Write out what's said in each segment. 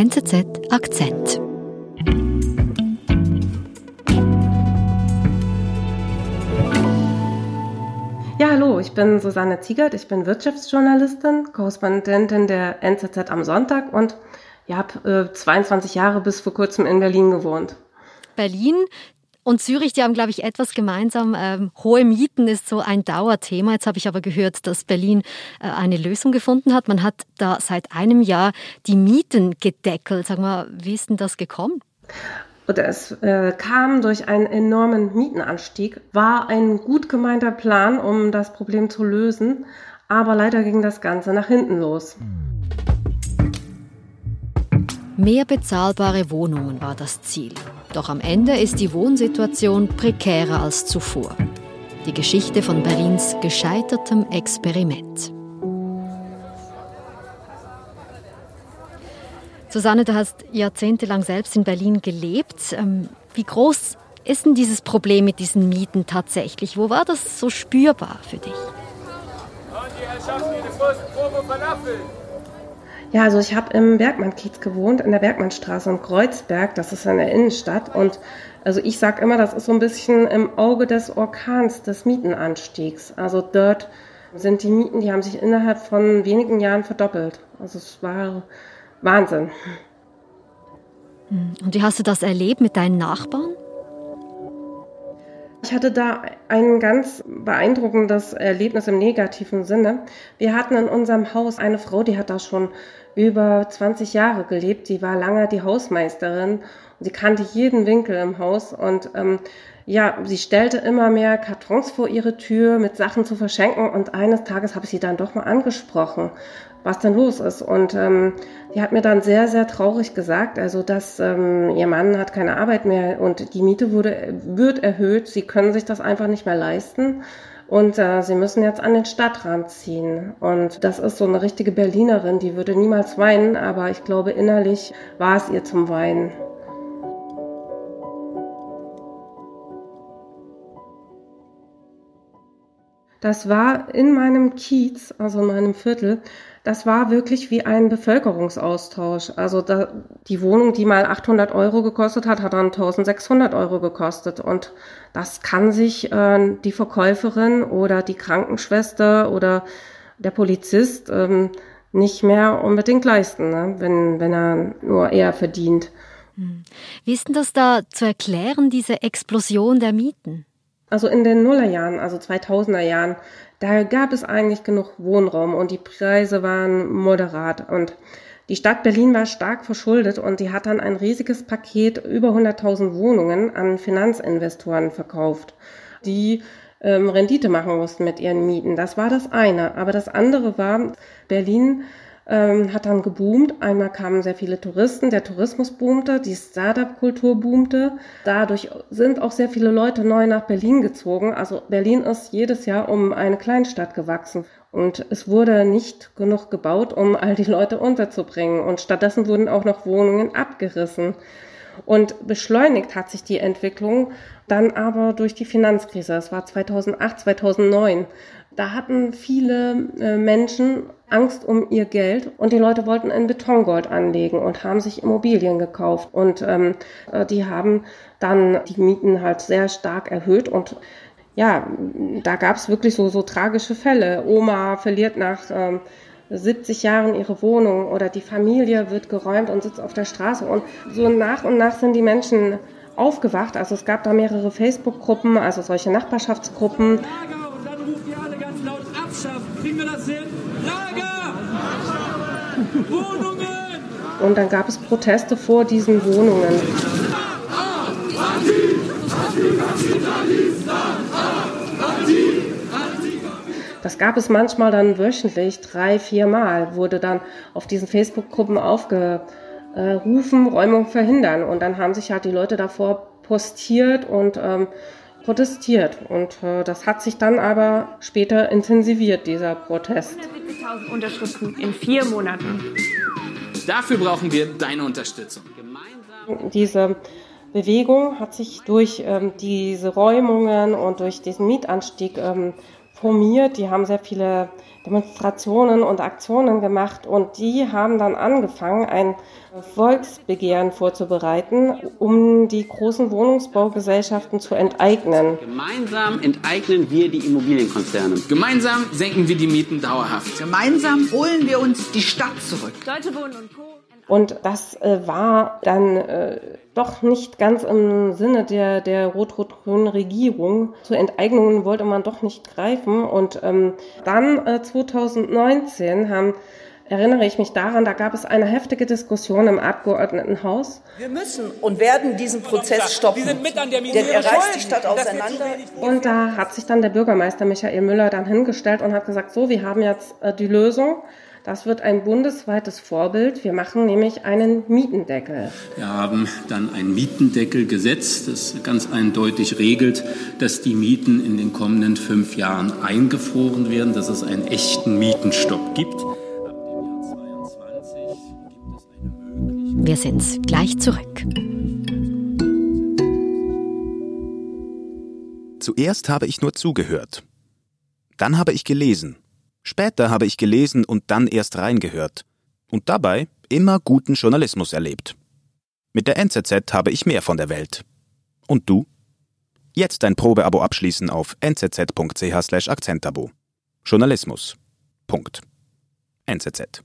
NZZ Akzent. Ja, hallo, ich bin Susanne Ziegert, ich bin Wirtschaftsjournalistin, Korrespondentin der NZZ am Sonntag und ja, habe äh, 22 Jahre bis vor kurzem in Berlin gewohnt. Berlin, und Zürich, die haben, glaube ich, etwas gemeinsam. Ähm, hohe Mieten ist so ein Dauerthema. Jetzt habe ich aber gehört, dass Berlin äh, eine Lösung gefunden hat. Man hat da seit einem Jahr die Mieten gedeckelt. Sag mal, wie ist denn das gekommen? Oder es äh, kam durch einen enormen Mietenanstieg, war ein gut gemeinter Plan, um das Problem zu lösen, aber leider ging das Ganze nach hinten los. Mehr bezahlbare Wohnungen war das Ziel. Doch am Ende ist die Wohnsituation prekärer als zuvor. Die Geschichte von Berlins gescheitertem Experiment. Susanne, du hast jahrzehntelang selbst in Berlin gelebt. Ähm, wie groß ist denn dieses Problem mit diesen Mieten tatsächlich? Wo war das so spürbar für dich? Ja, also ich habe im Bergmann-Kiez gewohnt, in der Bergmannstraße in Kreuzberg, das ist in der Innenstadt. Und also ich sage immer, das ist so ein bisschen im Auge des Orkans, des Mietenanstiegs. Also dort sind die Mieten, die haben sich innerhalb von wenigen Jahren verdoppelt. Also es war Wahnsinn. Hm. Und wie hast du das erlebt mit deinen Nachbarn? Ich hatte da ein ganz beeindruckendes Erlebnis im negativen Sinne. Wir hatten in unserem Haus eine Frau, die hat da schon über 20 Jahre gelebt. Die war lange die Hausmeisterin und sie kannte jeden Winkel im Haus und ähm, ja, sie stellte immer mehr Kartons vor ihre Tür mit Sachen zu verschenken und eines Tages habe ich sie dann doch mal angesprochen was denn los ist. Und ähm, die hat mir dann sehr, sehr traurig gesagt, also dass ähm, ihr Mann hat keine Arbeit mehr und die Miete wurde, wird erhöht. Sie können sich das einfach nicht mehr leisten. Und äh, sie müssen jetzt an den Stadtrand ziehen. Und das ist so eine richtige Berlinerin, die würde niemals weinen, aber ich glaube, innerlich war es ihr zum Weinen. Das war in meinem Kiez, also in meinem Viertel, das war wirklich wie ein Bevölkerungsaustausch. Also da, die Wohnung, die mal 800 Euro gekostet hat, hat dann 1600 Euro gekostet. Und das kann sich äh, die Verkäuferin oder die Krankenschwester oder der Polizist ähm, nicht mehr unbedingt leisten, ne? wenn, wenn er nur eher verdient. Hm. Wie ist denn das da zu erklären, diese Explosion der Mieten? Also in den Nullerjahren, also 2000er Jahren, da gab es eigentlich genug Wohnraum und die Preise waren moderat und die Stadt Berlin war stark verschuldet und die hat dann ein riesiges Paket über 100.000 Wohnungen an Finanzinvestoren verkauft, die ähm, Rendite machen mussten mit ihren Mieten. Das war das eine. Aber das andere war, Berlin ähm, hat dann geboomt. Einmal kamen sehr viele Touristen, der Tourismus boomte, die Startup-Kultur boomte. Dadurch sind auch sehr viele Leute neu nach Berlin gezogen. Also Berlin ist jedes Jahr um eine Kleinstadt gewachsen. Und es wurde nicht genug gebaut, um all die Leute unterzubringen. Und stattdessen wurden auch noch Wohnungen abgerissen. Und beschleunigt hat sich die Entwicklung dann aber durch die Finanzkrise. Es war 2008, 2009. Da hatten viele äh, Menschen Angst um ihr Geld und die Leute wollten in Betongold anlegen und haben sich Immobilien gekauft und ähm, äh, die haben dann die Mieten halt sehr stark erhöht und ja, da gab es wirklich so, so tragische Fälle. Oma verliert nach ähm, 70 Jahren ihre Wohnung oder die Familie wird geräumt und sitzt auf der Straße und so nach und nach sind die Menschen aufgewacht. Also es gab da mehrere Facebook-Gruppen, also solche Nachbarschaftsgruppen. Lager und dann rufen die alle ganz laut abschaffen. Kriegen wir das hin? Lager! Und dann gab es Proteste vor diesen Wohnungen. Das gab es manchmal dann wöchentlich, drei, vier Mal, wurde dann auf diesen Facebook-Gruppen aufgerufen, Räumung verhindern. Und dann haben sich halt die Leute davor postiert und ähm, protestiert. Und äh, das hat sich dann aber später intensiviert, dieser Protest. 170.000 Unterschriften in vier Monaten. Dafür brauchen wir deine Unterstützung. Gemeinsam diese Bewegung hat sich durch ähm, diese Räumungen und durch diesen Mietanstieg ähm, formiert, die haben sehr viele Demonstrationen und Aktionen gemacht und die haben dann angefangen, ein Volksbegehren vorzubereiten, um die großen Wohnungsbaugesellschaften zu enteignen. Gemeinsam enteignen wir die Immobilienkonzerne. Gemeinsam senken wir die Mieten dauerhaft. Gemeinsam holen wir uns die Stadt zurück. Deutsche Wohnen und Co. Und das äh, war dann äh, doch nicht ganz im Sinne der, der rot-rot-grünen Regierung. Zu Enteignungen wollte man doch nicht greifen. Und ähm, dann äh, 2019 haben erinnere ich mich daran, da gab es eine heftige Diskussion im Abgeordnetenhaus. Wir müssen und werden diesen Prozess stoppen, denn er reißt die Stadt auseinander. Und da hat sich dann der Bürgermeister Michael Müller dann hingestellt und hat gesagt, so, wir haben jetzt äh, die Lösung. Das wird ein bundesweites Vorbild. Wir machen nämlich einen Mietendeckel. Wir haben dann ein Mietendeckelgesetz, das ganz eindeutig regelt, dass die Mieten in den kommenden fünf Jahren eingefroren werden, dass es einen echten Mietenstopp gibt. Wir sind gleich zurück. Zuerst habe ich nur zugehört. Dann habe ich gelesen. Später habe ich gelesen und dann erst reingehört. Und dabei immer guten Journalismus erlebt. Mit der NZZ habe ich mehr von der Welt. Und du? Jetzt dein Probeabo abschließen auf nzz.ch/akzentabo. Journalismus. Punkt. NZZ.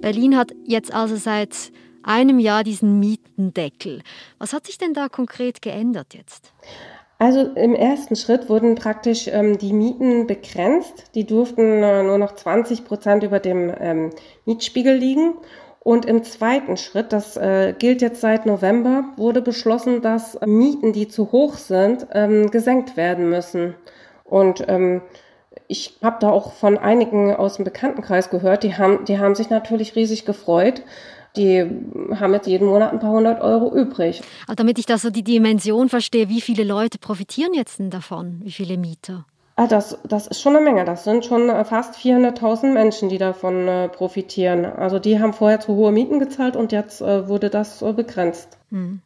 Berlin hat jetzt also seit einem Jahr diesen Mietendeckel. Was hat sich denn da konkret geändert jetzt? Also im ersten Schritt wurden praktisch ähm, die Mieten begrenzt. Die durften äh, nur noch 20 Prozent über dem ähm, Mietspiegel liegen. Und im zweiten Schritt, das äh, gilt jetzt seit November, wurde beschlossen, dass Mieten, die zu hoch sind, ähm, gesenkt werden müssen. Und ähm, ich habe da auch von einigen aus dem Bekanntenkreis gehört, die haben, die haben sich natürlich riesig gefreut. Die haben jetzt jeden Monat ein paar hundert Euro übrig. Also damit ich da so die Dimension verstehe, wie viele Leute profitieren jetzt denn davon? Wie viele Mieter? Ah, das, das ist schon eine Menge. Das sind schon äh, fast 400.000 Menschen, die davon äh, profitieren. Also die haben vorher zu hohe Mieten gezahlt und jetzt äh, wurde das äh, begrenzt. Hm.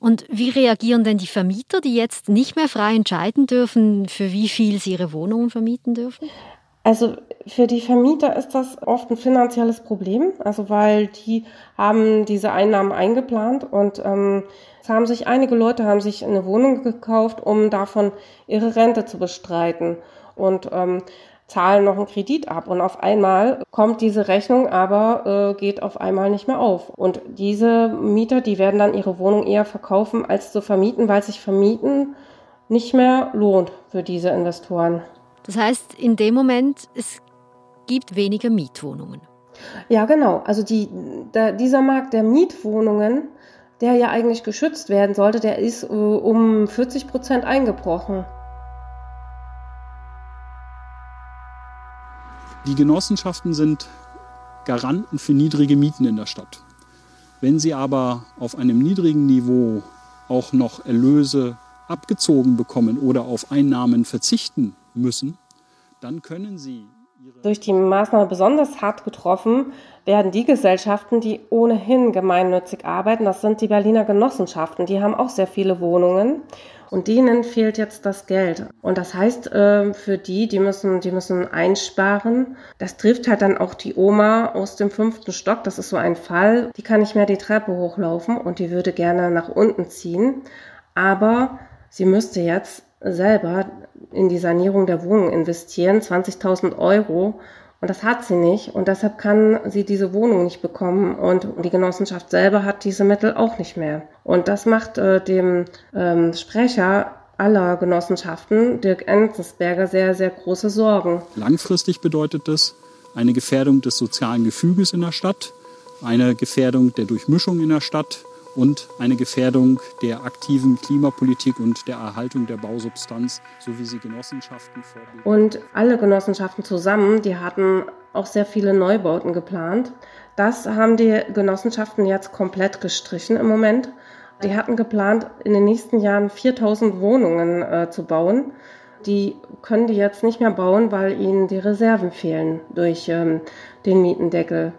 Und wie reagieren denn die Vermieter, die jetzt nicht mehr frei entscheiden dürfen, für wie viel sie ihre Wohnungen vermieten dürfen? Also für die Vermieter ist das oft ein finanzielles Problem, also weil die haben diese Einnahmen eingeplant und ähm, es haben sich einige Leute haben sich eine Wohnung gekauft, um davon ihre Rente zu bestreiten und ähm, zahlen noch einen Kredit ab und auf einmal kommt diese Rechnung, aber äh, geht auf einmal nicht mehr auf. Und diese Mieter, die werden dann ihre Wohnung eher verkaufen, als zu vermieten, weil sich Vermieten nicht mehr lohnt für diese Investoren. Das heißt, in dem Moment, es gibt weniger Mietwohnungen. Ja, genau. Also die, der, dieser Markt der Mietwohnungen, der ja eigentlich geschützt werden sollte, der ist äh, um 40 Prozent eingebrochen. Die Genossenschaften sind Garanten für niedrige Mieten in der Stadt. Wenn sie aber auf einem niedrigen Niveau auch noch Erlöse abgezogen bekommen oder auf Einnahmen verzichten müssen, dann können sie durch die Maßnahme besonders hart getroffen werden die Gesellschaften, die ohnehin gemeinnützig arbeiten. Das sind die Berliner Genossenschaften. Die haben auch sehr viele Wohnungen und denen fehlt jetzt das Geld. Und das heißt, äh, für die, die müssen, die müssen einsparen. Das trifft halt dann auch die Oma aus dem fünften Stock. Das ist so ein Fall. Die kann nicht mehr die Treppe hochlaufen und die würde gerne nach unten ziehen. Aber sie müsste jetzt selber in die Sanierung der Wohnung investieren, 20.000 Euro. Und das hat sie nicht und deshalb kann sie diese Wohnung nicht bekommen und die Genossenschaft selber hat diese Mittel auch nicht mehr. Und das macht äh, dem ähm, Sprecher aller Genossenschaften, Dirk Enzensberger, sehr, sehr große Sorgen. Langfristig bedeutet das eine Gefährdung des sozialen Gefüges in der Stadt, eine Gefährdung der Durchmischung in der Stadt, und eine Gefährdung der aktiven Klimapolitik und der Erhaltung der Bausubstanz, so wie sie Genossenschaften vorbilden. Und alle Genossenschaften zusammen, die hatten auch sehr viele Neubauten geplant. Das haben die Genossenschaften jetzt komplett gestrichen im Moment. Die hatten geplant, in den nächsten Jahren 4000 Wohnungen äh, zu bauen. Die können die jetzt nicht mehr bauen, weil ihnen die Reserven fehlen durch ähm, den Mietendeckel.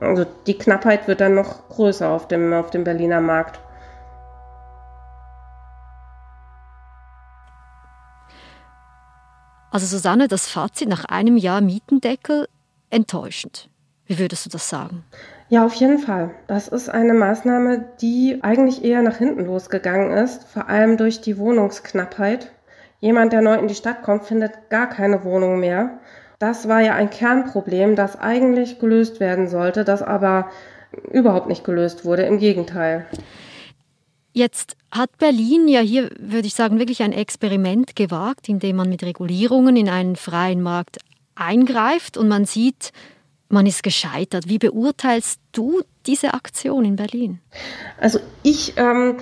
Oh. Also die Knappheit wird dann noch größer auf dem, auf dem Berliner Markt. Also Susanne, das Fazit nach einem Jahr Mietendeckel enttäuschend. Wie würdest du das sagen? Ja, auf jeden Fall. Das ist eine Maßnahme, die eigentlich eher nach hinten losgegangen ist, vor allem durch die Wohnungsknappheit. Jemand, der neu in die Stadt kommt, findet gar keine Wohnung mehr. Das war ja ein Kernproblem, das eigentlich gelöst werden sollte, das aber überhaupt nicht gelöst wurde. Im Gegenteil. Jetzt hat Berlin ja hier, würde ich sagen, wirklich ein Experiment gewagt, indem man mit Regulierungen in einen freien Markt eingreift und man sieht, man ist gescheitert. Wie beurteilst du diese Aktion in Berlin? Also ich ähm,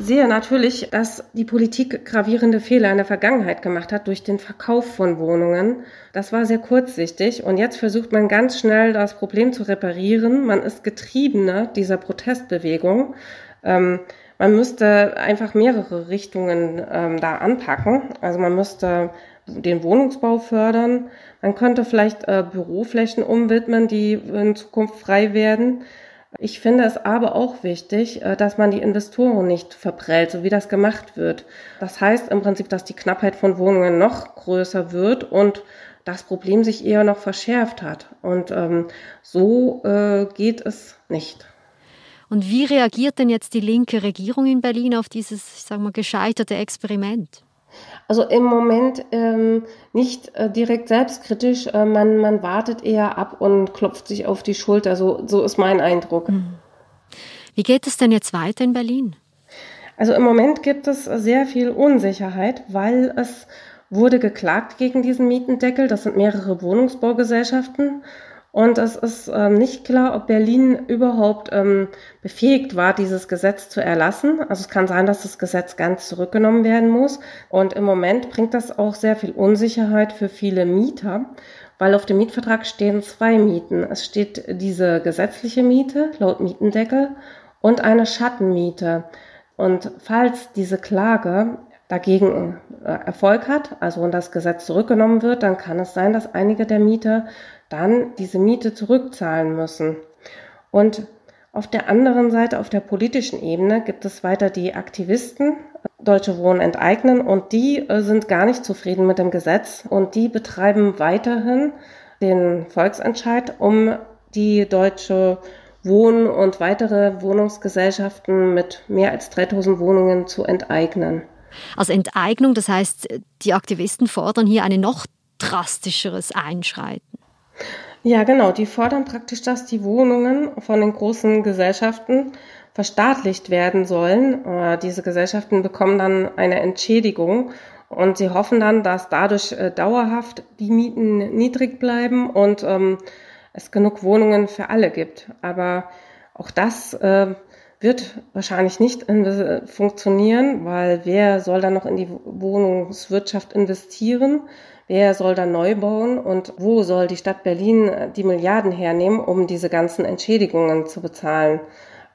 sehe natürlich, dass die Politik gravierende Fehler in der Vergangenheit gemacht hat durch den Verkauf von Wohnungen. Das war sehr kurzsichtig und jetzt versucht man ganz schnell das Problem zu reparieren. Man ist Getriebener dieser Protestbewegung. Ähm, man müsste einfach mehrere Richtungen ähm, da anpacken. Also man müsste den Wohnungsbau fördern. Man könnte vielleicht äh, Büroflächen umwidmen, die in Zukunft frei werden. Ich finde es aber auch wichtig, äh, dass man die Investoren nicht verprellt, so wie das gemacht wird. Das heißt im Prinzip, dass die Knappheit von Wohnungen noch größer wird und das Problem sich eher noch verschärft hat. Und ähm, so äh, geht es nicht. Und wie reagiert denn jetzt die linke Regierung in Berlin auf dieses, ich sag mal, gescheiterte Experiment? Also im Moment ähm, nicht äh, direkt selbstkritisch, äh, man, man wartet eher ab und klopft sich auf die Schulter. So, so ist mein Eindruck. Mhm. Wie geht es denn jetzt weiter in Berlin? Also im Moment gibt es sehr viel Unsicherheit, weil es wurde geklagt gegen diesen Mietendeckel. Das sind mehrere Wohnungsbaugesellschaften. Und es ist ähm, nicht klar, ob Berlin überhaupt ähm, befähigt war, dieses Gesetz zu erlassen. Also es kann sein, dass das Gesetz ganz zurückgenommen werden muss. Und im Moment bringt das auch sehr viel Unsicherheit für viele Mieter, weil auf dem Mietvertrag stehen zwei Mieten. Es steht diese gesetzliche Miete laut Mietendeckel und eine Schattenmiete. Und falls diese Klage dagegen äh, Erfolg hat, also und das Gesetz zurückgenommen wird, dann kann es sein, dass einige der Mieter dann diese Miete zurückzahlen müssen. Und auf der anderen Seite, auf der politischen Ebene, gibt es weiter die Aktivisten, Deutsche Wohnen enteignen, und die äh, sind gar nicht zufrieden mit dem Gesetz und die betreiben weiterhin den Volksentscheid, um die Deutsche Wohnen und weitere Wohnungsgesellschaften mit mehr als 3000 Wohnungen zu enteignen. Also Enteignung, das heißt, die Aktivisten fordern hier ein noch drastischeres Einschreiten. Ja, genau. Die fordern praktisch, dass die Wohnungen von den großen Gesellschaften verstaatlicht werden sollen. Äh, diese Gesellschaften bekommen dann eine Entschädigung und sie hoffen dann, dass dadurch äh, dauerhaft die Mieten niedrig bleiben und ähm, es genug Wohnungen für alle gibt. Aber auch das äh, wird wahrscheinlich nicht funktionieren, weil wer soll dann noch in die Wohnungswirtschaft investieren? Wer soll dann neu bauen und wo soll die Stadt Berlin die Milliarden hernehmen, um diese ganzen Entschädigungen zu bezahlen?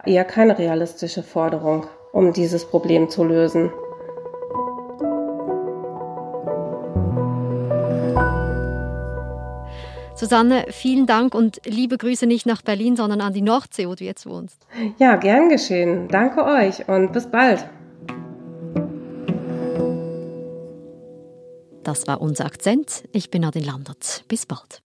Eher keine realistische Forderung, um dieses Problem zu lösen. Susanne, vielen Dank und liebe Grüße nicht nach Berlin, sondern an die Nordsee, wo du jetzt wohnst. Ja, gern geschehen. Danke euch und bis bald. Das war unser Akzent. Ich bin Nadine Landert. Bis bald.